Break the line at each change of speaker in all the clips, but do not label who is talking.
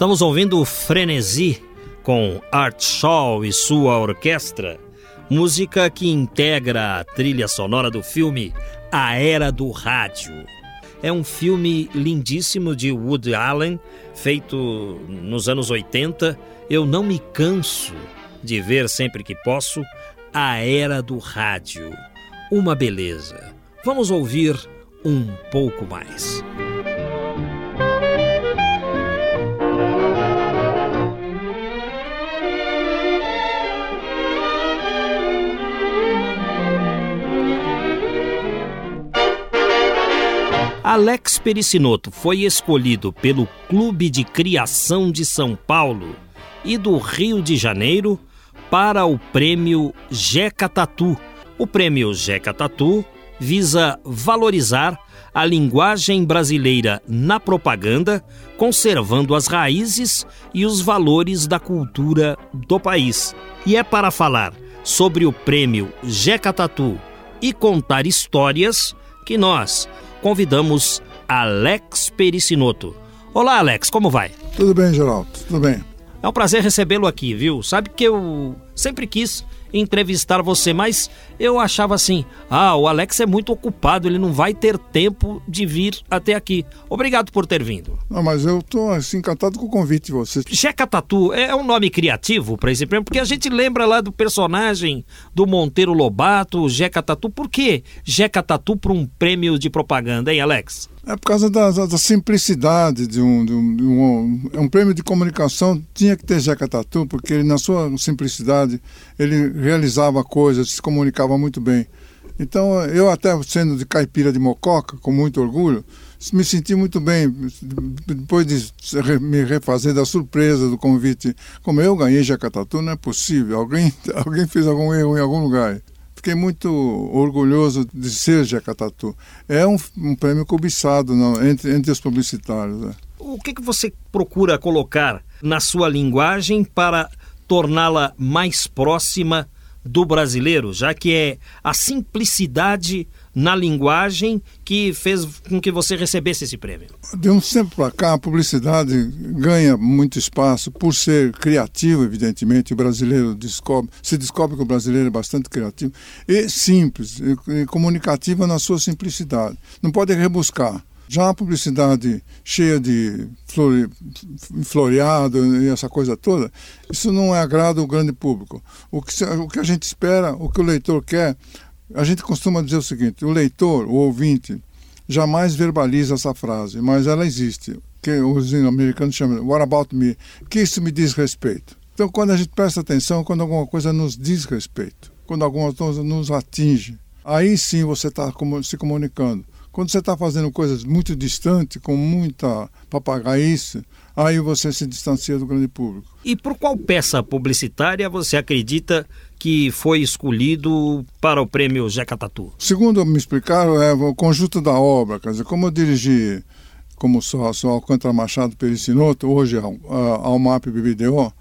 Estamos ouvindo Frenesi com Art Shaw e sua orquestra, música que integra a trilha sonora do filme A Era do Rádio. É um filme lindíssimo de Woody Allen, feito nos anos 80. Eu não me canso de ver sempre que posso A Era do Rádio. Uma beleza. Vamos ouvir um pouco mais. Alex Pericinoto foi escolhido pelo Clube de Criação de São Paulo e do Rio de Janeiro para o prêmio Jeca Tatu. O prêmio Jeca Tatu visa valorizar a linguagem brasileira na propaganda, conservando as raízes e os valores da cultura do país. E é para falar sobre o prêmio Jeca Tatu e contar histórias que nós, convidamos Alex Pericinoto. Olá, Alex, como vai?
Tudo bem, Geraldo, tudo bem.
É um prazer recebê-lo aqui, viu? Sabe que eu sempre quis entrevistar você, mas eu achava assim: ah, o Alex é muito ocupado, ele não vai ter tempo de vir até aqui. Obrigado por ter vindo.
Não, mas eu tô assim, encantado com o convite de vocês.
Jeca Tatu é um nome criativo para esse prêmio, porque a gente lembra lá do personagem do Monteiro Lobato, Jeca Tatu. Por que Jeca Tatu para um prêmio de propaganda, hein, Alex?
É por causa da, da, da simplicidade de um, de, um, de um, um, prêmio de comunicação tinha que ter Jeca Tatu, porque ele, na sua simplicidade ele realizava coisas, se comunicava muito bem. Então, eu até sendo de caipira de Mococa, com muito orgulho, me senti muito bem depois de me refazer da surpresa do convite. Como eu ganhei Jacatatu, não é possível. Alguém, alguém fez algum erro em algum lugar. Fiquei muito orgulhoso de ser Jacatatu. É um, um prêmio cobiçado não, entre, entre os publicitários. Né?
O que, que você procura colocar na sua linguagem para torná-la mais próxima do brasileiro, já que é a simplicidade na linguagem que fez com que você recebesse esse prêmio?
De um tempo para cá, a publicidade ganha muito espaço por ser criativo, evidentemente. O brasileiro descobre, se descobre que o brasileiro é bastante criativo e simples, e comunicativa na sua simplicidade. Não pode rebuscar. Já a publicidade cheia de flore, floreado e essa coisa toda, isso não é agrado ao grande público. O que, o que a gente espera, o que o leitor quer, a gente costuma dizer o seguinte: o leitor, o ouvinte, jamais verbaliza essa frase, mas ela existe. Que os americanos chamam What about me? Que isso me diz respeito. Então, quando a gente presta atenção, quando alguma coisa nos diz respeito, quando alguma coisa nos atinge, aí sim você está se comunicando. Quando você está fazendo coisas muito distantes, com muita papagaice, aí você se distancia do grande público.
E por qual peça publicitária você acredita que foi escolhido para o prêmio Jeca Tatu?
Segundo me explicaram, é o conjunto da obra. Quer dizer, como eu dirigi como sócio Alcântara Machado Pericinoto, hoje ao, ao MAP BBDO,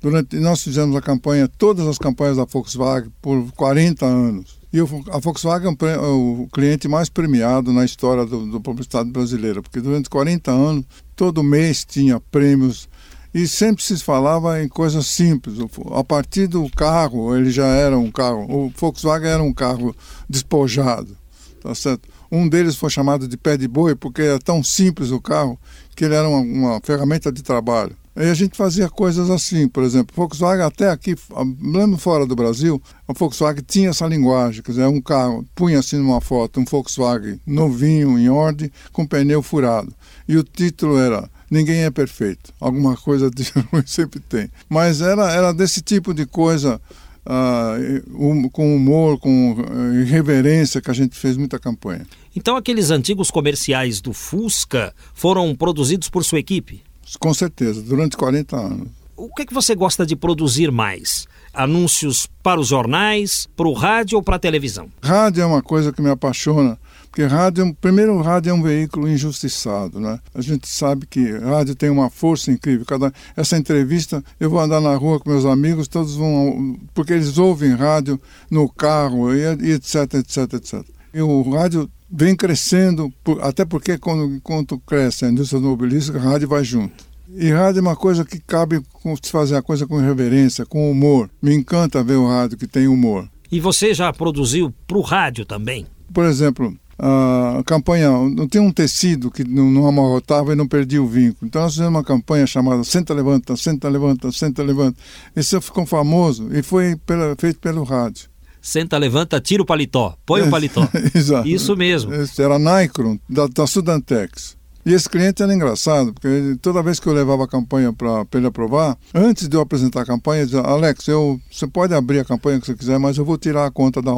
durante, nós fizemos a campanha, todas as campanhas da Volkswagen por 40 anos. E a Volkswagen é o cliente mais premiado na história do, do publicidade brasileira, porque durante 40 anos, todo mês tinha prêmios e sempre se falava em coisas simples. A partir do carro, ele já era um carro, o Volkswagen era um carro despojado, tá certo? Um deles foi chamado de pé de boi porque era tão simples o carro que ele era uma, uma ferramenta de trabalho. Aí a gente fazia coisas assim, por exemplo, Volkswagen até aqui, mesmo fora do Brasil, a Volkswagen tinha essa linguagem, quer dizer, um carro, punha assim numa foto, um Volkswagen novinho, em ordem, com pneu furado. E o título era Ninguém é perfeito. Alguma coisa de ruim sempre tem. Mas era, era desse tipo de coisa uh, com humor, com uh, irreverência, que a gente fez muita campanha.
Então aqueles antigos comerciais do Fusca foram produzidos por sua equipe?
Com certeza, durante 40 anos.
O que, é que você gosta de produzir mais? Anúncios para os jornais, para o rádio ou para a televisão?
Rádio é uma coisa que me apaixona, porque rádio, primeiro, o rádio é um veículo injustiçado, né? A gente sabe que rádio tem uma força incrível. Cada essa entrevista, eu vou andar na rua com meus amigos, todos vão porque eles ouvem rádio no carro e, e etc, etc, etc. E o rádio vem crescendo, até porque quando, quando cresce a indústria automobilística, a rádio vai junto. E rádio é uma coisa que cabe se fazer a coisa com reverência, com humor. Me encanta ver o rádio que tem humor.
E você já produziu para o rádio também?
Por exemplo, a campanha, não tem um tecido que não, não amarrotava e não perdia o vínculo. Então nós fizemos uma campanha chamada Senta, Levanta, Senta, Levanta, Senta, Levanta. Esse ficou famoso e foi pela, feito pelo rádio.
Senta, levanta, tira o paletó, põe o paletó.
Exato.
Isso mesmo.
Esse era Nikron, da, da Sudantex. E esse cliente era engraçado, porque toda vez que eu levava a campanha para ele aprovar, antes de eu apresentar a campanha, ele dizia, Alex, eu, você pode abrir a campanha que você quiser, mas eu vou tirar a conta da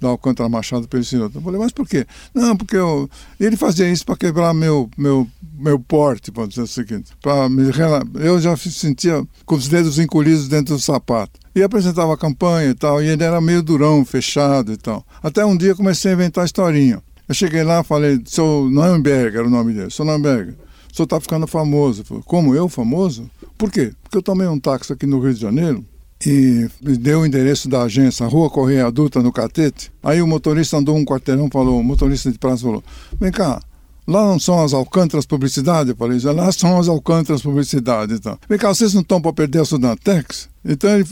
Almap, da Alcântara Machado Pericinoto. Eu falei, mas por quê? Não, porque eu... ele fazia isso para quebrar meu, meu, meu porte, pode dizer o seguinte. Pra me... Eu já sentia com os dedos encolhidos dentro do sapato. E apresentava a campanha e tal, e ele era meio durão, fechado e tal. Até um dia comecei a inventar historinha. Eu cheguei lá falei, seu Neuenberg era o nome dele, seu Neuenberg, o senhor está ficando famoso. Falei, Como eu, famoso? Por quê? Porque eu tomei um táxi aqui no Rio de Janeiro e deu o endereço da agência, Rua Correia Adulta, no Catete. Aí o motorista andou um quarteirão falou, o motorista de praça falou, vem cá, Lá não são as Alcântaras Publicidade? Eu falei, lá são as Alcântaras Publicidade. Então. Vem cá, vocês não estão para perder a Sudantex? Então ele,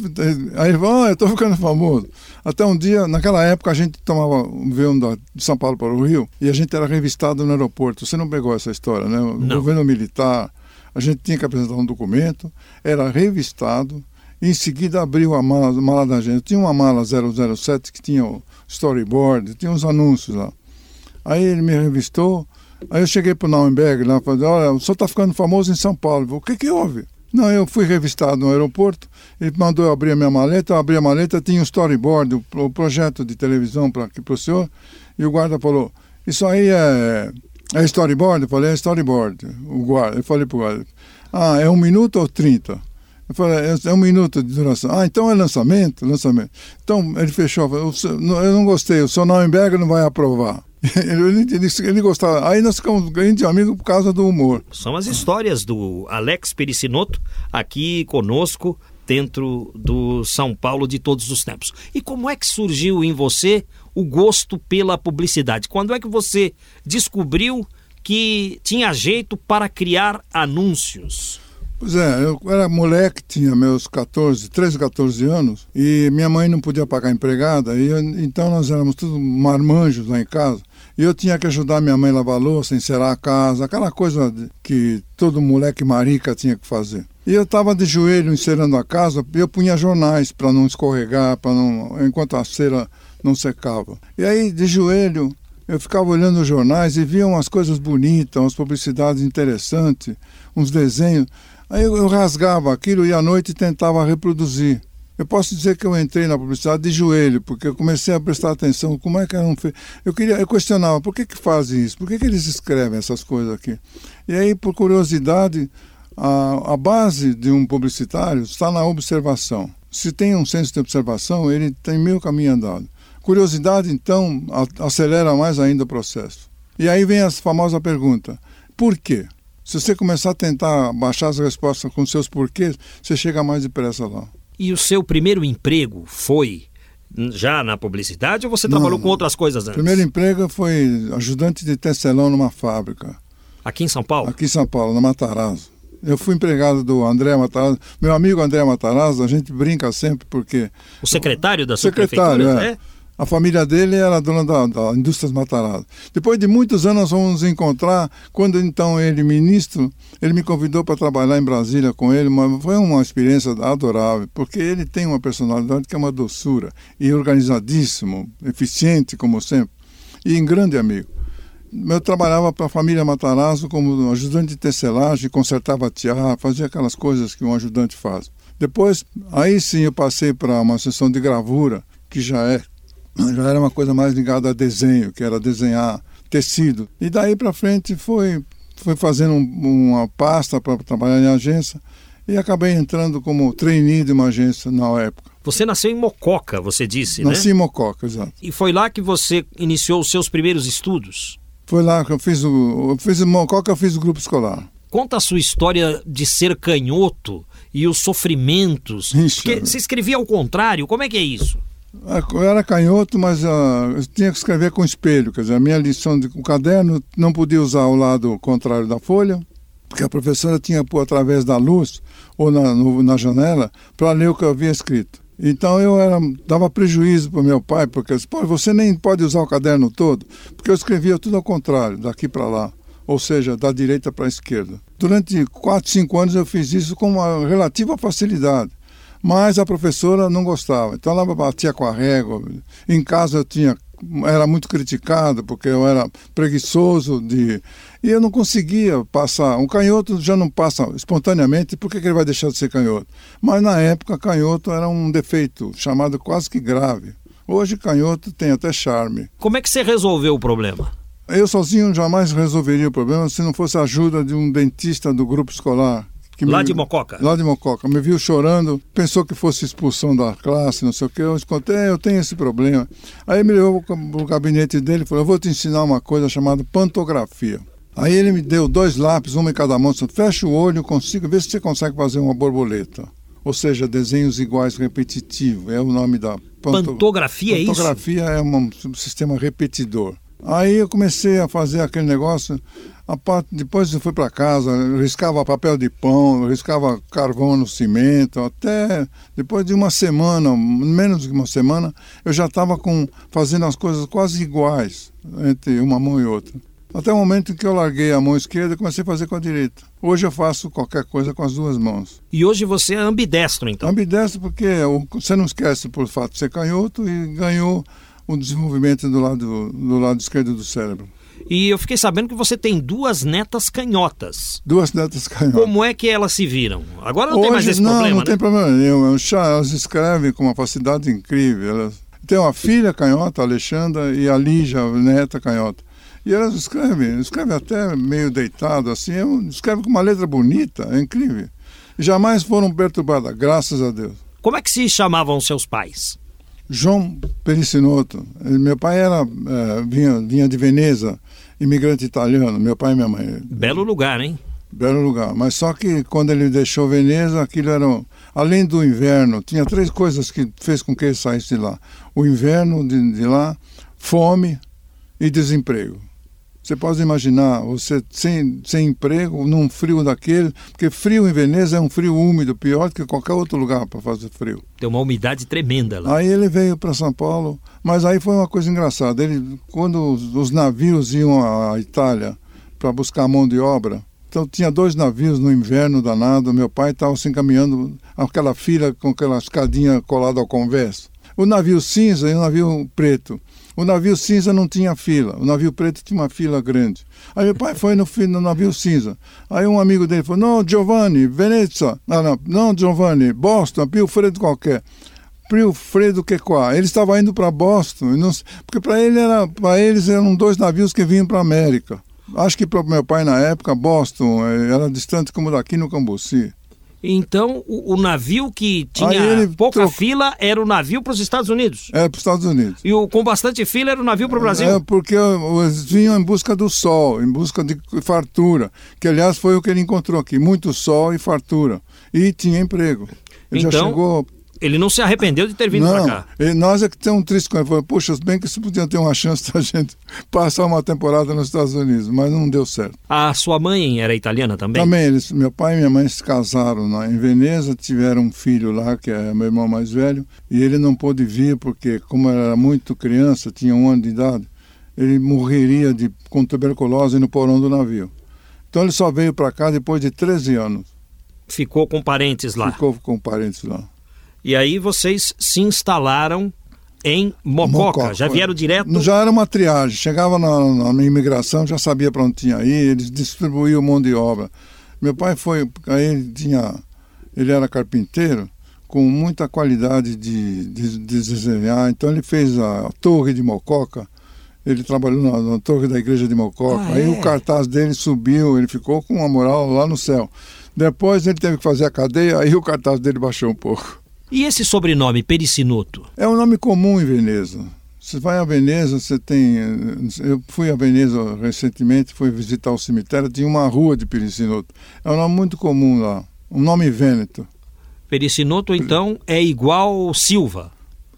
aí ele falou, ah, eu estou ficando famoso. Até um dia, naquela época, a gente tomava um avião de São Paulo para o Rio e a gente era revistado no aeroporto. Você não pegou essa história, né? O
não.
governo militar, a gente tinha que apresentar um documento, era revistado, em seguida abriu a mala, a mala da gente. Tinha uma mala 007 que tinha o storyboard, tinha uns anúncios lá. Aí ele me revistou, Aí eu cheguei para o Nauenberg lá e falei, olha, o senhor está ficando famoso em São Paulo. Falei, o que que houve? Não, eu fui revistado no aeroporto, ele mandou eu abrir a minha maleta, eu abri a maleta, tinha um storyboard, o, o projeto de televisão para o senhor, e o guarda falou, isso aí é, é storyboard? Eu falei, é storyboard. O guarda, eu falei para o guarda, ah, é um minuto ou trinta? Eu falei, é, é um minuto de duração. Ah, então é lançamento? Lançamento. Então ele fechou, eu não gostei, o senhor Nauenberg não vai aprovar. ele, ele, ele, gostava. Aí nós ficamos grandes amigos por causa do humor.
São as histórias do Alex Pericinoto aqui conosco dentro do São Paulo de todos os tempos. E como é que surgiu em você o gosto pela publicidade? Quando é que você descobriu que tinha jeito para criar anúncios?
Pois é, eu era moleque, tinha meus 14, 13, 14 anos, e minha mãe não podia pagar empregada, e eu, então nós éramos todos marmanjos lá em casa. E eu tinha que ajudar minha mãe a lavar louça, encerar a casa, aquela coisa que todo moleque marica tinha que fazer. E eu estava de joelho encerando a casa eu punha jornais para não escorregar, para não enquanto a cera não secava. E aí, de joelho, eu ficava olhando os jornais e via umas coisas bonitas, umas publicidades interessantes, uns desenhos. Aí eu, eu rasgava aquilo e à noite tentava reproduzir. Eu posso dizer que eu entrei na publicidade de joelho, porque eu comecei a prestar atenção como é que eram feitos. Eu queria, eu questionava, por que que fazem isso? Por que que eles escrevem essas coisas aqui? E aí, por curiosidade, a, a base de um publicitário está na observação. Se tem um senso de observação, ele tem meio caminho andado. Curiosidade, então, a, acelera mais ainda o processo. E aí vem a famosa pergunta: por quê? Se você começar a tentar baixar as respostas com seus porquês, você chega mais depressa lá.
E o seu primeiro emprego foi já na publicidade ou você Não, trabalhou com outras coisas antes?
Primeiro emprego foi ajudante de tecelão numa fábrica.
Aqui em São Paulo?
Aqui em São Paulo, na Matarazzo. Eu fui empregado do André Matarazzo. Meu amigo André Matarazzo, a gente brinca sempre porque...
O secretário da sua
secretário, prefeitura, é. é? A família dele era dona da, da Matarazzo. Depois de muitos anos, nós vamos nos encontrar. Quando então ele, ministro, ele me convidou para trabalhar em Brasília com ele. Mas foi uma experiência adorável, porque ele tem uma personalidade que é uma doçura, e organizadíssimo, eficiente, como sempre, e um grande amigo. Eu trabalhava para a família Matarazzo como ajudante de tecelagem, consertava tiar, fazia aquelas coisas que um ajudante faz. Depois, aí sim eu passei para uma sessão de gravura, que já é já era uma coisa mais ligada a desenho, que era desenhar tecido. E daí para frente foi foi fazendo um, uma pasta para trabalhar em agência e acabei entrando como trainee de uma agência na época.
Você nasceu em Mococa, você disse,
Nasci
né?
em Mococa, exato.
E foi lá que você iniciou os seus primeiros estudos?
Foi lá que eu fiz o. Eu fiz em Mococa, eu fiz o grupo escolar.
Conta a sua história de ser canhoto e os sofrimentos.
Ixi,
Porque você escrevia ao contrário, como é que é isso?
Eu era canhoto, mas ah, eu tinha que escrever com espelho. Quer dizer, a minha lição de caderno não podia usar o lado contrário da folha, porque a professora tinha pôr através da luz ou na, no- na janela para ler o que eu havia escrito. Então eu era, dava prejuízo para meu pai, porque disse, você nem pode usar o caderno todo, porque eu escrevia tudo ao contrário, daqui para lá, ou seja, da direita para a esquerda. Durante 4, 5 anos eu fiz isso com uma relativa facilidade. Mas a professora não gostava. Então ela batia com a régua. Em casa eu tinha era muito criticado porque eu era preguiçoso de e eu não conseguia passar. Um canhoto já não passa espontaneamente, por que, que ele vai deixar de ser canhoto? Mas na época canhoto era um defeito chamado quase que grave. Hoje canhoto tem até charme.
Como é que você resolveu o problema?
Eu sozinho jamais resolveria o problema se não fosse a ajuda de um dentista do grupo escolar.
Lá de Mococa?
Lá de Mococa. Me viu chorando, pensou que fosse expulsão da classe, não sei o quê. Eu contei, "É, eu tenho esse problema. Aí me levou para o gabinete dele e falou: Eu vou te ensinar uma coisa chamada pantografia. Aí ele me deu dois lápis, uma em cada mão, disse, fecha o olho, consigo, vê se você consegue fazer uma borboleta. Ou seja, desenhos iguais repetitivos, é o nome da panto-
Pantografia, é isso?
Pantografia é um sistema repetidor. Aí eu comecei a fazer aquele negócio. A parte, depois eu fui para casa, riscava papel de pão, riscava carvão no cimento. Até depois de uma semana, menos de uma semana, eu já estava fazendo as coisas quase iguais entre uma mão e outra. Até o momento em que eu larguei a mão esquerda e comecei a fazer com a direita. Hoje eu faço qualquer coisa com as duas mãos.
E hoje você é ambidestro, então.
Ambidestro porque o- você não esquece por fato de ser canhoto e ganhou o desenvolvimento do lado, do lado esquerdo do cérebro.
E eu fiquei sabendo que você tem duas netas canhotas.
Duas netas canhotas.
Como é que elas se viram? Agora não tem mais esse
não,
problema,
não
né?
tem problema nenhum. Já- Elas escrevem com uma facilidade incrível. Elas... Tem uma filha canhota, a Alexandra, e a Lígia, a neta canhota. E elas escrevem, escrevem até meio deitado, assim, eu- escrevem com uma letra bonita, é incrível. Jamais foram perturbadas, graças a Deus.
Como é que se chamavam seus pais?
João Pericinoto. Ele- Meu pai era, eh, vinha, vinha de Veneza, imigrante italiano, meu pai e minha mãe.
Belo lugar, hein?
Belo lugar. Mas só que quando ele deixou Veneza, aquilo era. Além do inverno, tinha três coisas que fez com que ele saísse de lá: o inverno de, de lá, fome e desemprego. Você pode imaginar você sem, sem emprego, num frio daquele, porque frio em Veneza é um frio úmido, pior do que qualquer outro lugar para fazer frio.
Tem uma umidade tremenda lá.
Aí ele veio para São Paulo, mas aí foi uma coisa engraçada. Ele, quando os, os navios iam à Itália para buscar mão de obra, então tinha dois navios no inverno danado. Meu pai estava se encaminhando aquela fila com aquela escadinha colada ao convés. O navio cinza e o navio preto. O navio cinza não tinha fila, o navio preto tinha uma fila grande. Aí meu pai foi no, no navio cinza. Aí um amigo dele falou: Não, Giovanni, Venezia. Ah, não, não, Giovanni, Boston, Fredo qualquer. Pio Fredo que qua. Ele estava indo para Boston, não porque para ele era, para eles eram dois navios que vinham para América. Acho que para meu pai na época Boston eh, era distante como daqui no Cambuci.
Então, o, o navio que tinha pouca
trocou-
fila era o navio para os Estados Unidos.
Era para os Estados Unidos.
E o com bastante fila era o navio para o Brasil.
É porque eles vinham em busca do sol, em busca de fartura, que aliás foi o que ele encontrou aqui, muito sol e fartura. E tinha emprego. Ele já
Então,
chegou.
Ele não se arrependeu de ter vindo para cá.
e nós é que temos um triste com ele. Poxa, bem que isso podia ter uma chance da gente passar uma temporada nos Estados Unidos, mas não deu certo.
A sua mãe era italiana também?
Também, eles, meu pai e minha mãe se casaram na, em Veneza, tiveram um filho lá, que é meu irmão mais velho, e ele não pôde vir porque, como era muito criança, tinha um ano de idade, ele morreria de, com tuberculose no porão do navio. Então ele só veio para cá depois de 13 anos.
Ficou com parentes lá.
Ficou com parentes lá.
E aí vocês se instalaram em Mococa.
Mococa,
Já vieram direto?
Já era uma triagem. Chegava na, na imigração, já sabia para onde tinha ir, eles distribuíam mão de obra. Meu pai foi, aí ele tinha, ele era carpinteiro com muita qualidade de, de, de desenhar. Então ele fez a Torre de Mococa, ele trabalhou na, na Torre da Igreja de Mococa. Ah, Aí é? o cartaz dele subiu, ele ficou com uma moral lá no céu. Depois ele teve que fazer a cadeia, aí o cartaz dele baixou um pouco.
E esse sobrenome, Pericinoto?
É um nome comum em Veneza. Você vai a Veneza, você tem. Eu fui a Veneza recentemente, fui visitar o cemitério, tinha uma rua de Pericinoto. É um nome muito comum lá, um nome vêneto.
Pericinoto, então, é igual Silva.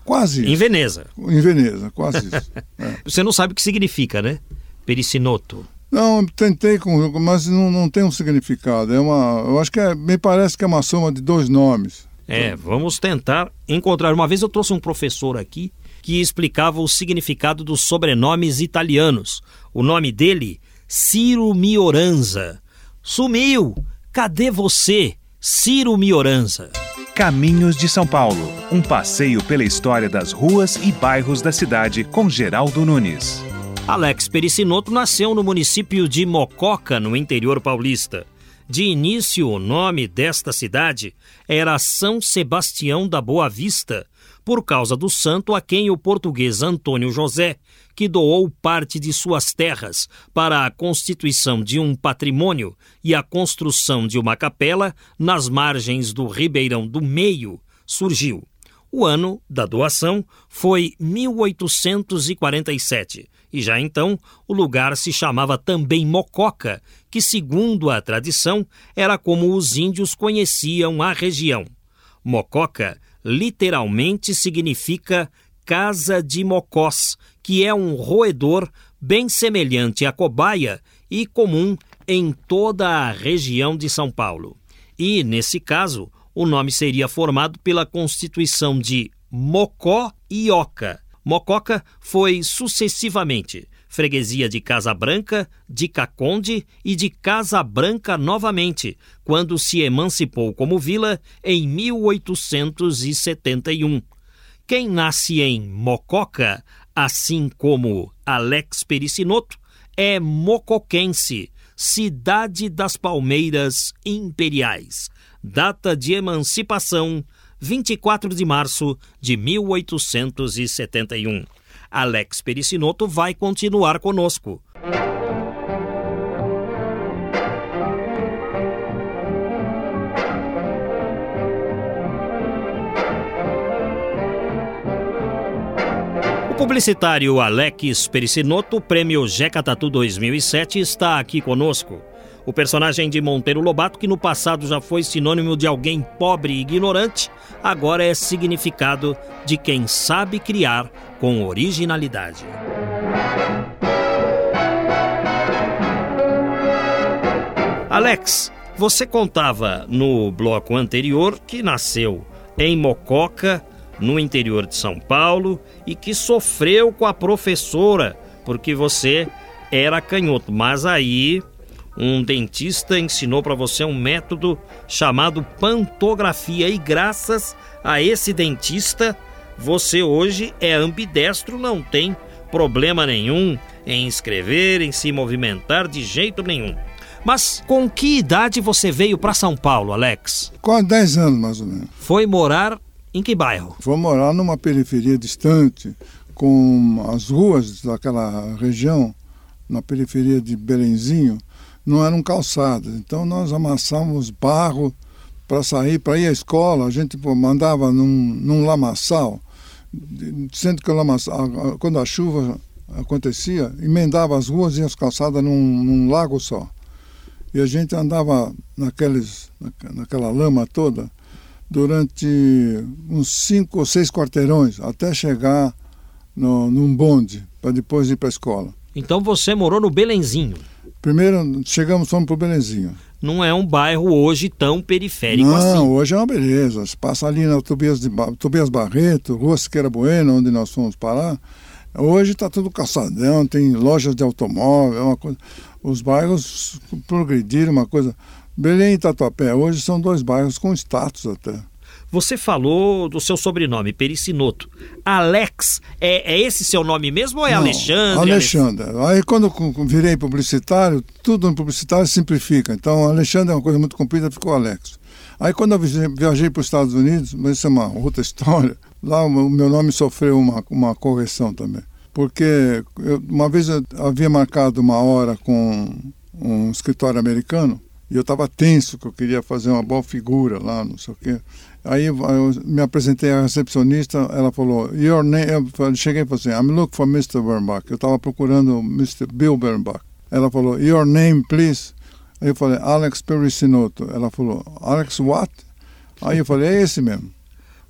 Quase
isso. Em Veneza.
Em Veneza, quase isso.
É. Você não sabe o que significa, né? Pericinoto.
Não, tentei, com, mas não, não tem um significado. É uma, eu acho que é, me parece que é uma soma de dois nomes.
É, vamos tentar encontrar. Uma vez eu trouxe um professor aqui que explicava o significado dos sobrenomes italianos. O nome dele, Ciro Mioranza. Sumiu! Cadê você? Ciro Mioranza.
Caminhos de São Paulo, um passeio pela história das ruas e bairros da cidade com Geraldo Nunes.
Alex Pericinoto nasceu no município de Mococa, no interior paulista. De início, o nome desta cidade era São Sebastião da Boa Vista, por causa do santo a quem o português Antônio José, que doou parte de suas terras para a constituição de um patrimônio e a construção de uma capela nas margens do Ribeirão do Meio, surgiu. O ano da doação foi 1847 e já então o lugar se chamava também Mococa, que, segundo a tradição, era como os índios conheciam a região. Mococa literalmente significa casa de mocós, que é um roedor bem semelhante à cobaia e comum em toda a região de São Paulo. E, nesse caso, o nome seria formado pela constituição de Mocó e Oca. Mococa foi sucessivamente freguesia de Casa Branca, de Caconde e de Casa Branca novamente, quando se emancipou como vila em 1871. Quem nasce em Mococa, assim como Alex Pericinoto, é mocoquense, cidade das palmeiras imperiais. Data de emancipação 24 de março de 1871. Alex Pericinoto vai continuar conosco. Publicitário Alex Pericinoto, prêmio Jeca Tatu 2007, está aqui conosco. O personagem de Monteiro Lobato, que no passado já foi sinônimo de alguém pobre e ignorante, agora é significado de quem sabe criar com originalidade. Alex, você contava no bloco anterior que nasceu em Mococa, no interior de São Paulo, e que sofreu com a professora porque você era canhoto. Mas aí um dentista ensinou para você um método chamado pantografia e graças a esse dentista você hoje é ambidestro, não tem problema nenhum em escrever, em se movimentar de jeito nenhum. Mas com que idade você veio para São Paulo, Alex?
Com 10 anos, mais ou menos.
Foi morar em que bairro?
Foi morar numa periferia distante, com as ruas daquela região, na periferia de Belenzinho, não eram calçadas. Então nós amassávamos barro para sair, para ir à escola. A gente pô, mandava num, num lamaçal, sendo que o lamaçal, quando a chuva acontecia, emendava as ruas e as calçadas num, num lago só. E a gente andava naqueles, naquela lama toda durante uns cinco ou seis quarteirões até chegar no, num bonde para depois ir para a escola.
Então você morou no Belenzinho?
Primeiro chegamos, fomos para o Belenzinho.
Não é um bairro hoje tão periférico
Não,
assim.
Não, hoje é uma beleza. Você passa ali na Tobias, de, Tobias Barreto, Rua Siqueira Bueno, onde nós fomos parar. Hoje está tudo calçadão, tem lojas de automóvel, é uma coisa. Os bairros progrediram, uma coisa. Belém e Tatuapé hoje são dois bairros com status até.
Você falou do seu sobrenome, Pericinoto. Alex, é, é esse seu nome mesmo ou é
Não,
Alexandre?
Alexandre. Aí quando virei publicitário, tudo no publicitário simplifica. Então, Alexandre é uma coisa muito comprida, ficou Alex. Aí quando eu viajei para os Estados Unidos, mas isso é uma outra história, lá o meu nome sofreu uma, uma correção também. Porque eu, uma vez eu havia marcado uma hora com um escritório americano e eu estava tenso, que eu queria fazer uma boa figura lá, não sei o quê. Aí eu me apresentei à recepcionista, ela falou, Your name, eu cheguei e falei assim, I'm looking for Mr. Bernbach. Eu estava procurando Mr. Bill Bernbach. Ela falou, Your name, please. Aí eu falei, Alex Pericinoto. Ela falou, Alex what? Aí eu falei, é esse mesmo.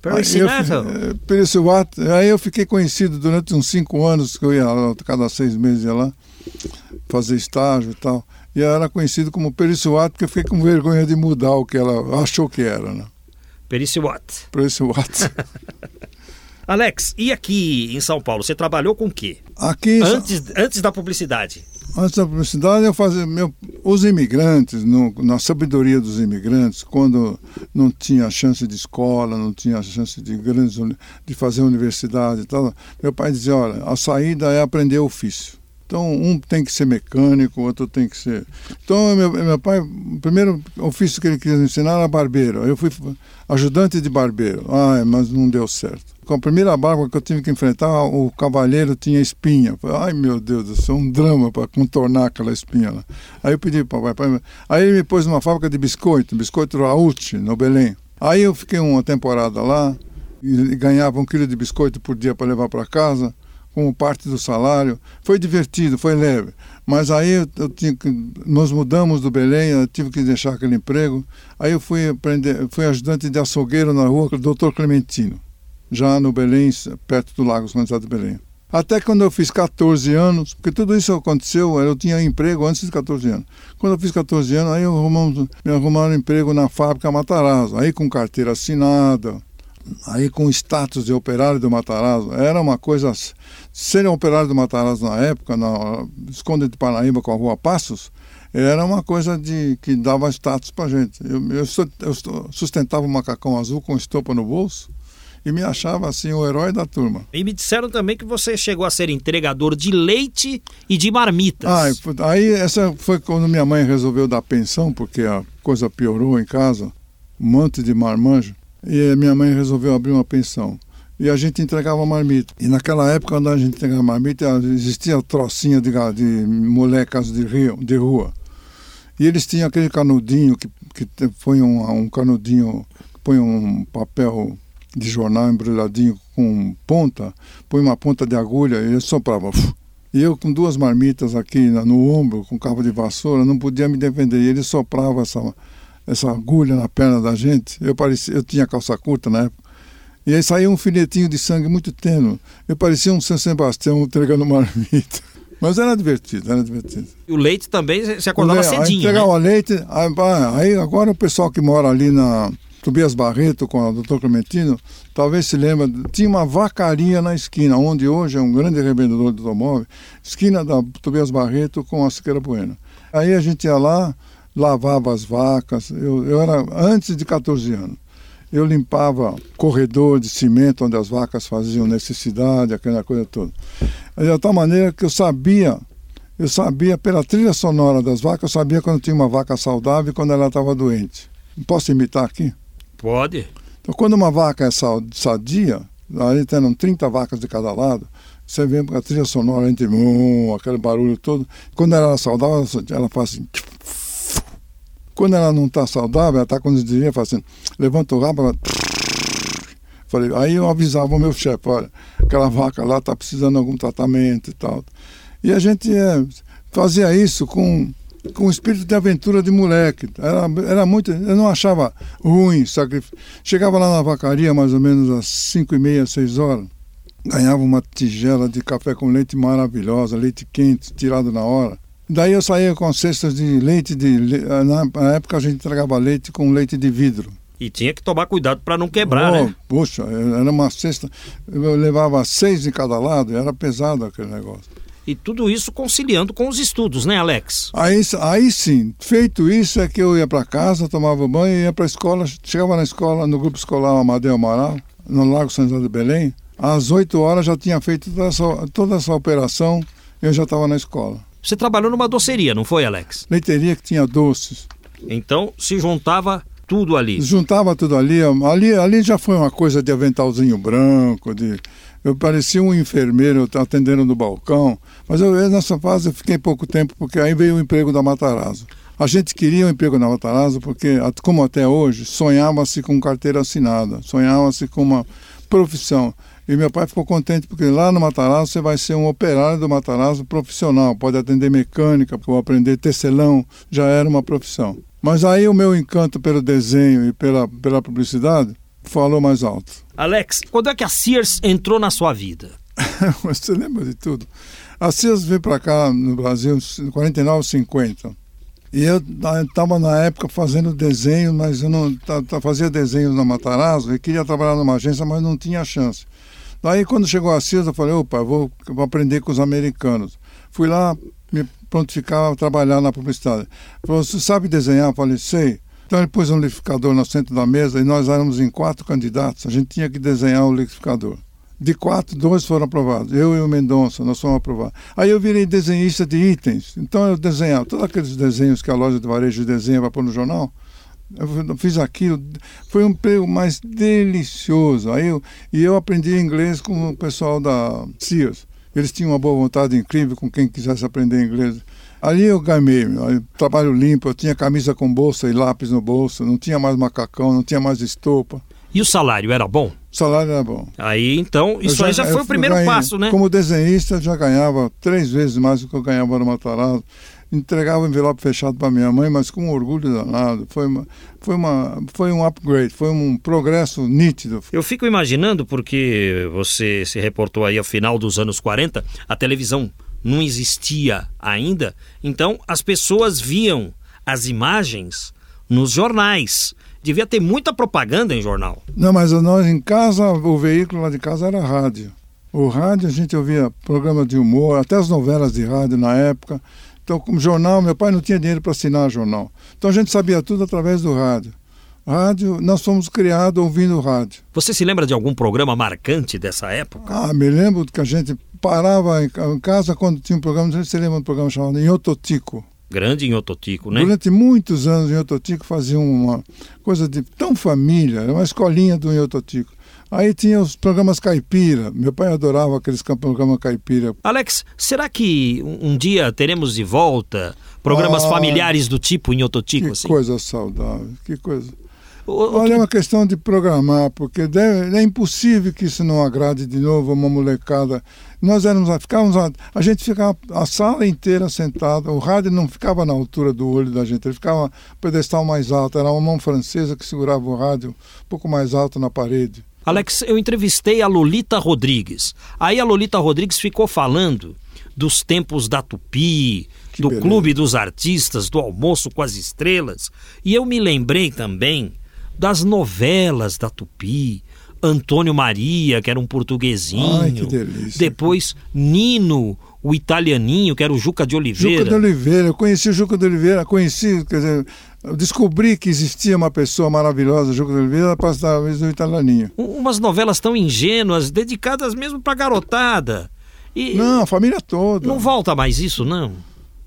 Pericinato?
Eh, Pericinoto. Aí eu fiquei conhecido durante uns cinco anos, que eu ia lá, cada seis meses ia lá, fazer estágio e tal. E eu era conhecido como Pericinoto, porque eu fiquei com vergonha de mudar o que ela achou que era, né?
Pericinoto.
Pericinoto.
Alex, e aqui em São Paulo, você trabalhou com o quê?
Aqui...
Antes, antes da publicidade.
Antes da publicidade, eu fazia meu, os imigrantes, no, na sabedoria dos imigrantes, quando não tinha chance de escola, não tinha chance de grandes de fazer universidade e tal, meu pai dizia, olha, a saída é aprender ofício. Então, um tem que ser mecânico, o outro tem que ser. Então, meu, meu pai, o primeiro ofício que ele quis ensinar era barbeiro. Eu fui ajudante de barbeiro. Ai, mas não deu certo. Com a primeira barba que eu tive que enfrentar, o cavalheiro tinha espinha. Ai, meu Deus, isso é um drama para contornar aquela espinha lá. Aí eu pedi para o pai. Aí ele me pôs numa fábrica de biscoito, biscoito Raúti, no Belém. Aí eu fiquei uma temporada lá e ganhava um quilo de biscoito por dia para levar para casa como parte do salário. Foi divertido, foi leve. Mas aí eu, eu tinha que, nós mudamos do Belém, eu tive que deixar aquele emprego. Aí eu fui aprender, fui ajudante de açougueiro na rua do Dr. Clementino, já no Belém, perto do Lago São de Belém. Até quando eu fiz 14 anos, porque tudo isso aconteceu, eu tinha emprego antes de 14 anos. Quando eu fiz 14 anos, aí eu arrumamos, me arrumaram emprego na fábrica Matarazzo, aí com carteira assinada, aí com status de operário do Matarazzo. Era uma coisa Ser operário do Matarazzo na época, na Esconde de Paraíba com a Rua Passos, era uma coisa de que dava status para gente. Eu, eu, eu, sustentava o macacão azul com estopa no bolso e me achava assim o herói da turma.
E me disseram também que você chegou a ser entregador de leite e de marmitas.
Ah, aí essa foi quando minha mãe resolveu dar pensão, porque a coisa piorou em casa, um monte de marmanjo, e minha mãe resolveu abrir uma pensão e a gente entregava marmita. E naquela época, quando a gente entregava marmita, existia trocinha de, de molecas de, rio, de rua. E eles tinham aquele canudinho que, que põe um, um canudinho, põe um papel de jornal embrulhadinho com ponta, põe uma ponta de agulha e soprava. E eu com duas marmitas aqui no ombro, com cabo de vassoura, não podia me defender. E ele soprava essa, essa agulha na perna da gente. Eu, parecia, eu tinha calça curta na época. E aí saía um filetinho de sangue muito tênue. Eu parecia um São Sebastião entregando marmita. Mas era divertido, era divertido.
E o leite também, você acordava
cedinho,
aí
entregava
né?
leite, aí agora o pessoal que mora ali na Tobias Barreto com o doutor Clementino, talvez se lembra, tinha uma vacaria na esquina, onde hoje é um grande revendedor de automóvel, esquina da Tobias Barreto com a Siqueira Bueno. Aí a gente ia lá, lavava as vacas, eu, eu era antes de 14 anos eu limpava corredor de cimento onde as vacas faziam necessidade, aquela coisa toda. De tal maneira que eu sabia, eu sabia pela trilha sonora das vacas, eu sabia quando tinha uma vaca saudável e quando ela estava doente. Posso imitar aqui?
Pode.
Então, quando uma vaca é sadia, ali tem 30 vacas de cada lado, você vê a trilha sonora entre um, aquele barulho todo. Quando ela é saudável, ela faz assim. Quando ela não está saudável, ela está com os dias fazendo, levanta o rabo, ela... Falei, aí eu avisava o meu chefe, olha, aquela vaca lá está precisando de algum tratamento e tal. E a gente é, fazia isso com, com espírito de aventura de moleque. Era, era muito, eu não achava ruim. Chegava lá na vacaria mais ou menos às 5 e meia, 6 horas. Ganhava uma tigela de café com leite maravilhosa, leite quente, tirado na hora. Daí eu saía com cestas de leite, de, na época a gente entregava leite com leite de vidro.
E tinha que tomar cuidado para não quebrar, oh, né?
Puxa, era uma cesta, eu levava seis de cada lado, era pesado aquele negócio.
E tudo isso conciliando com os estudos, né, Alex?
Aí, aí sim, feito isso é que eu ia para casa, tomava banho, ia para a escola, chegava na escola, no grupo escolar Amadeu Amaral, no Lago São José de Belém, às 8 horas já tinha feito toda essa, toda essa operação, eu já estava na escola.
Você trabalhou numa doceria, não foi, Alex?
Leiteria que tinha doces.
Então se juntava tudo ali.
Juntava tudo ali. Ali, ali já foi uma coisa de aventalzinho branco, de eu parecia um enfermeiro atendendo no balcão, mas eu nessa fase eu fiquei pouco tempo porque aí veio o emprego da Matarazzo. A gente queria o um emprego na Matarazzo porque, como até hoje, sonhava-se com carteira assinada, sonhava-se com uma profissão. E meu pai ficou contente porque lá no Matarazzo você vai ser um operário do Matarazzo profissional, pode atender mecânica, ou aprender tecelão, já era uma profissão. Mas aí o meu encanto pelo desenho e pela, pela publicidade falou mais alto.
Alex, quando é que a Sears entrou na sua vida?
Você lembra de tudo. A Sears veio para cá no Brasil em 49, 50. E eu estava na época fazendo desenho, mas eu não fazia desenhos na Matarazzo e queria trabalhar numa agência, mas não tinha chance. Daí quando chegou a CISA, eu falei, opa, vou, vou aprender com os americanos. Fui lá me prontificar a trabalhar na publicidade. Falou, você sabe desenhar? Eu falei, sei. Então ele pôs um liquidificador no centro da mesa e nós éramos em quatro candidatos. A gente tinha que desenhar o liquidificador. De quatro, dois foram aprovados. Eu e o Mendonça, nós fomos aprovados. Aí eu virei desenhista de itens. Então eu desenhava todos aqueles desenhos que a loja de varejo desenha para pôr no jornal. Eu fiz aquilo. Foi um emprego mais delicioso. Aí eu, e eu aprendi inglês com o pessoal da Sears. Eles tinham uma boa vontade incrível com quem quisesse aprender inglês. Ali eu gamei, trabalho limpo, eu tinha camisa com bolsa e lápis no bolso, não tinha mais macacão, não tinha mais estopa.
E o salário era bom?
O salário era bom.
Aí então, isso já, aí já foi o primeiro ganhei, passo, né?
Como desenhista, já ganhava três vezes mais do que eu ganhava no Matarazzo. Entregava o envelope fechado para minha mãe, mas com um orgulho danado. Foi, uma, foi, uma, foi um upgrade, foi um progresso nítido.
Eu fico imaginando, porque você se reportou aí ao final dos anos 40, a televisão não existia ainda, então as pessoas viam as imagens nos jornais devia ter muita propaganda em jornal.
Não, mas nós em casa, o veículo lá de casa era rádio. O rádio a gente ouvia programa de humor, até as novelas de rádio na época. Então, como jornal, meu pai não tinha dinheiro para assinar jornal. Então a gente sabia tudo através do rádio. Rádio, nós fomos criados ouvindo rádio.
Você se lembra de algum programa marcante dessa época?
Ah, me lembro que a gente parava em casa quando tinha um programa, não sei se você lembra um programa chamado Inhototico.
Grande em Ototico, né?
Durante muitos anos em Ototico faziam uma coisa de tão família, uma escolinha do Ototico. Aí tinha os programas caipira. Meu pai adorava aqueles programas caipira.
Alex, será que um dia teremos de volta programas ah, familiares do tipo em Ototico?
Que
assim?
coisa saudável, que coisa. Olha, é uma questão de programar, porque deve, é impossível que isso não agrade de novo uma molecada. Nós éramos, ficávamos, a gente ficava a sala inteira sentada, o rádio não ficava na altura do olho da gente, ele ficava pedestal mais alto, era uma mão francesa que segurava o rádio um pouco mais alto na parede.
Alex, eu entrevistei a Lolita Rodrigues. Aí a Lolita Rodrigues ficou falando dos tempos da Tupi, que do beleza. Clube dos Artistas, do Almoço com as Estrelas. E eu me lembrei também das novelas da Tupi. Antônio Maria, que era um portuguesinho.
Ai, que delícia.
Depois Nino, o italianinho, que era o Juca de Oliveira.
Juca de Oliveira, eu conheci o Juca de Oliveira, conheci, quer dizer, descobri que existia uma pessoa maravilhosa, Juca de Oliveira, passava do italianinho.
Umas novelas tão ingênuas, dedicadas mesmo para garotada.
E não, a família toda.
Não volta mais isso, não?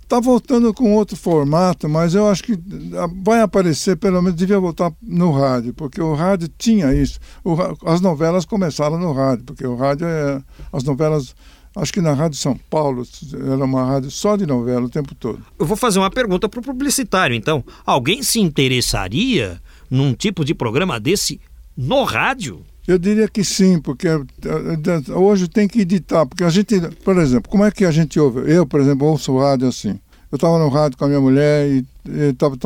Está voltando com outro formato, mas eu acho que ah, vai aparecer, pelo menos devia voltar no rádio, porque o rádio tinha isso. O, as novelas começaram no rádio, porque o rádio é. As novelas. Acho que na Rádio São Paulo era uma rádio só de novela o tempo todo.
Eu vou fazer uma pergunta para o publicitário, então. Alguém se interessaria num tipo de programa desse no rádio?
Eu diria que sim, porque eh, hoje tem que editar, porque a gente, por exemplo, como é que a gente ouve? Eu, por exemplo, ouço rádio assim. Eu estava no rádio com a minha mulher e estava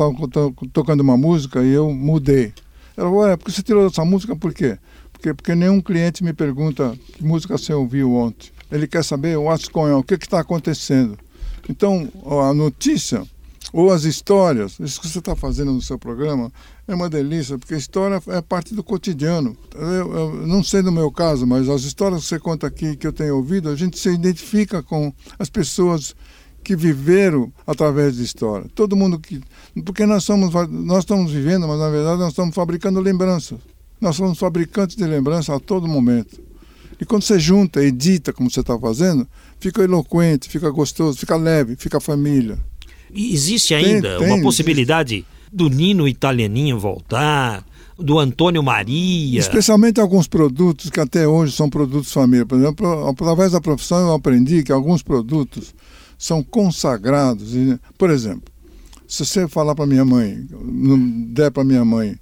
tocando uma música e eu mudei. Ela falou, é, por que você tirou essa música? Por quê? Porque, porque nenhum cliente me pergunta que música você ouviu ontem. Ele quer saber going on, o que está acontecendo. Então, a notícia ou as histórias, isso que você está fazendo no seu programa, é uma delícia, porque história é parte do cotidiano. Eu, eu, não sei no meu caso, mas as histórias que você conta aqui, que eu tenho ouvido, a gente se identifica com as pessoas que viveram através de história. Todo mundo que. Porque nós, somos, nós estamos vivendo, mas na verdade nós estamos fabricando lembranças. Nós somos fabricantes de lembranças a todo momento. E quando você junta, edita, como você está fazendo, fica eloquente, fica gostoso, fica leve, fica família.
E existe ainda tem, tem, uma possibilidade do Nino Italianinho voltar, do Antônio Maria.
Especialmente alguns produtos que até hoje são produtos família. Por exemplo, através da profissão eu aprendi que alguns produtos são consagrados. Por exemplo, se você falar para minha mãe, der para minha mãe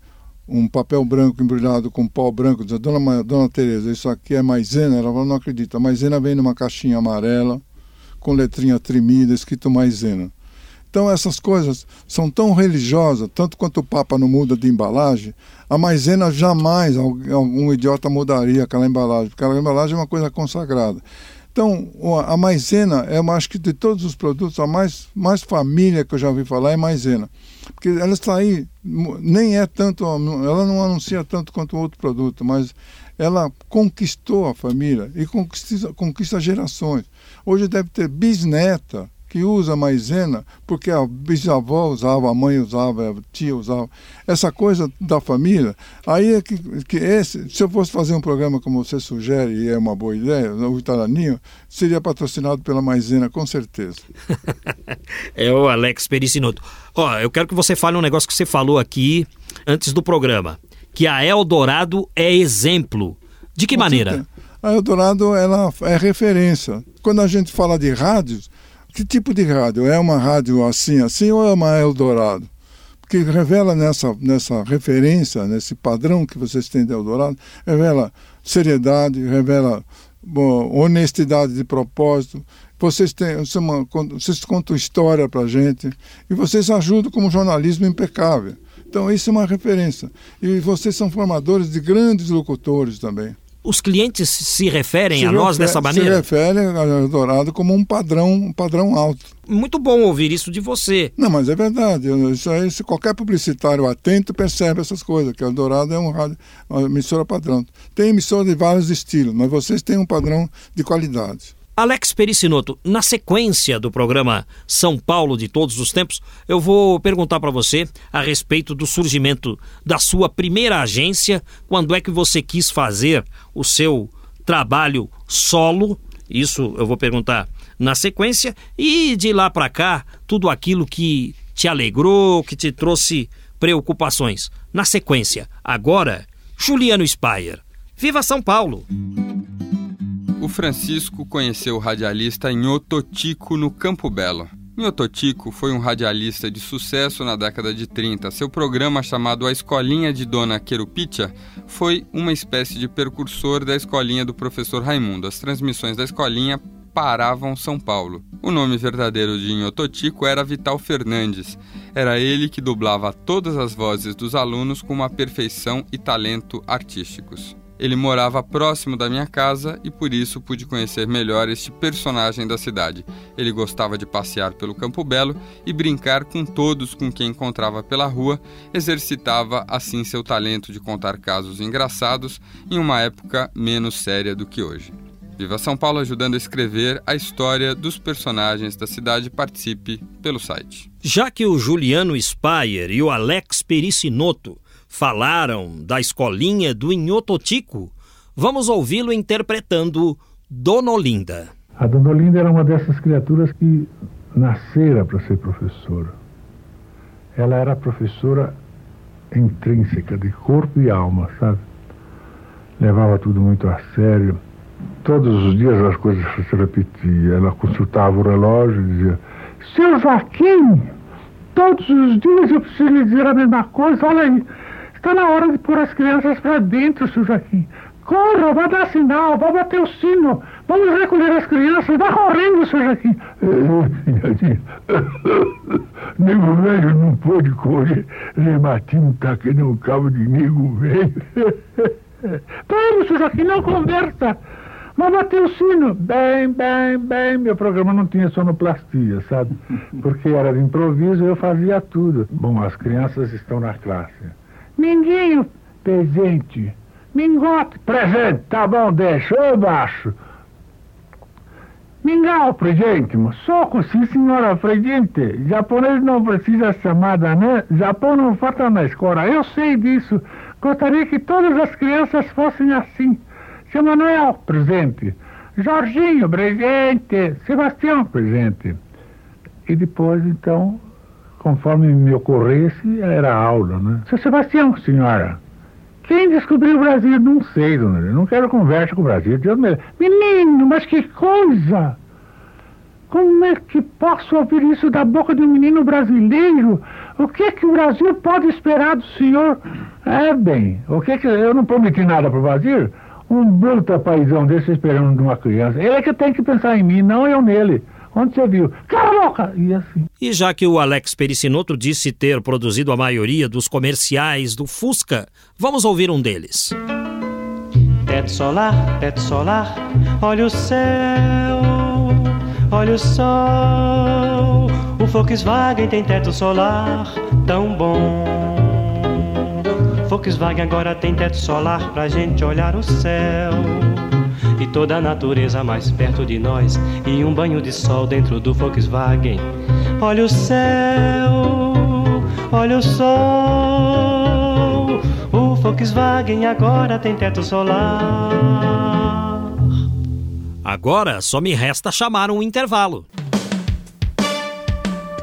um papel branco embrulhado com pó branco, dizer, Dona, Dona Tereza, isso aqui é maisena, ela fala, não acredita. Maisena vem numa caixinha amarela, com letrinha tremida, escrito maisena. Então essas coisas são tão religiosas, tanto quanto o Papa não muda de embalagem, a maisena jamais algum idiota mudaria aquela embalagem, porque aquela embalagem é uma coisa consagrada. Então, a maisena é, acho que de todos os produtos, a mais, mais família que eu já ouvi falar é maisena. Porque ela está aí, nem é tanto, ela não anuncia tanto quanto outro produto, mas ela conquistou a família e conquista, conquista gerações. Hoje deve ter bisneta que usa maisena, porque a bisavó usava, a mãe usava, a tia usava, essa coisa da família, aí é que, que esse, se eu fosse fazer um programa como você sugere, e é uma boa ideia, o Italaninho, seria patrocinado pela maisena, com certeza.
é o Alex Pericinoto. Ó, eu quero que você fale um negócio que você falou aqui antes do programa, que a Eldorado é exemplo. De que com maneira? Certeza.
A Eldorado ela é referência. Quando a gente fala de rádios, que tipo de rádio? É uma rádio assim, assim ou é uma Eldorado? Porque revela nessa, nessa referência, nesse padrão que vocês têm de Eldorado, revela seriedade, revela bom, honestidade de propósito. Vocês, têm, vocês contam história para gente e vocês ajudam com um jornalismo impecável. Então, isso é uma referência. E vocês são formadores de grandes locutores também
os clientes se referem se a nós dessa maneira?
Se referem a Dourado como um padrão, um padrão alto.
Muito bom ouvir isso de você.
Não, mas é verdade. Isso aí, se qualquer publicitário atento percebe essas coisas, que a Dourado é um rádio, uma emissora padrão. Tem emissora de vários estilos, mas vocês têm um padrão de qualidade.
Alex Pericinoto, na sequência do programa São Paulo de Todos os Tempos, eu vou perguntar para você a respeito do surgimento da sua primeira agência, quando é que você quis fazer o seu trabalho solo, isso eu vou perguntar na sequência, e de lá para cá, tudo aquilo que te alegrou, que te trouxe preocupações. Na sequência, agora, Juliano Spayer. Viva São Paulo!
O Francisco conheceu o radialista Nhototico no Campo Belo. Nhototico foi um radialista de sucesso na década de 30. Seu programa, chamado A Escolinha de Dona Querupitia, foi uma espécie de percursor da escolinha do professor Raimundo. As transmissões da escolinha paravam São Paulo. O nome verdadeiro de Nhototico era Vital Fernandes. Era ele que dublava todas as vozes dos alunos com uma perfeição e talento artísticos. Ele morava próximo da minha casa e por isso pude conhecer melhor este personagem da cidade. Ele gostava de passear pelo Campo Belo e brincar com todos com quem encontrava pela rua, exercitava assim seu talento de contar casos engraçados em uma época menos séria do que hoje. Viva São Paulo ajudando a escrever a história dos personagens da cidade. Participe pelo site.
Já que o Juliano Spayer e o Alex Pericinoto falaram da escolinha do Inhototico, vamos ouvi-lo interpretando Dona Olinda.
A Dona Olinda era uma dessas criaturas que nascera para ser professora. Ela era professora intrínseca, de corpo e alma, sabe? Levava tudo muito a sério. Todos os dias as coisas se repetiam. Ela consultava o relógio e dizia: Seu Joaquim, todos os dias eu preciso lhe dizer a mesma coisa. Olha aí, Está na hora de pôr as crianças para dentro, seu Joaquim. Corra, vá dar sinal, vá bater o sino. Vamos recolher as crianças. Vá correndo, seu Joaquim. nego velho não pode correr. Rematinho tá aqui no cabo de nego velho. Vamos, seu Joaquim, não conversa. Vá bater o sino. Bem, bem, bem. Meu programa não tinha sonoplastia, sabe? Porque era de improviso e eu fazia tudo. Bom, as crianças estão na classe. Minguinho, presente. Mingote, presente. Tá bom, deixa. Eu baixo. Mingau, presente. Soco, sim, senhora, presente. Japonês não precisa chamada, né? Japão não falta na escola. Eu sei disso. Gostaria que todas as crianças fossem assim. Seu Manuel, presente. Jorginho, presente. Sebastião, presente. E depois, então, conforme me ocorresse, era aula, né? Seu Sebastião, senhora, quem descobriu o Brasil? Não sei, dona Não quero conversa com o Brasil. Deus me... Menino, mas que coisa! Como é que posso ouvir isso da boca de um menino brasileiro? O que é que o Brasil pode esperar do senhor? É bem, o que é que eu não prometi nada para o Brasil? Um bruto paizão desse esperando de uma criança. Ele é que tem que pensar em mim, não eu nele. Onde você viu? Cala E assim.
E já que o Alex Pericinoto disse ter produzido a maioria dos comerciais do Fusca, vamos ouvir um deles.
Teto solar, teto solar, olha o céu, olha o sol. O Volkswagen tem teto solar tão bom. Volkswagen agora tem teto solar pra gente olhar o céu e toda a natureza mais perto de nós e um banho de sol dentro do Volkswagen. Olha o céu, olha o sol. O Volkswagen agora tem teto solar.
Agora só me resta chamar um intervalo.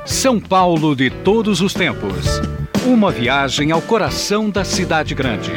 São Paulo de todos os tempos. Uma viagem ao coração da cidade grande.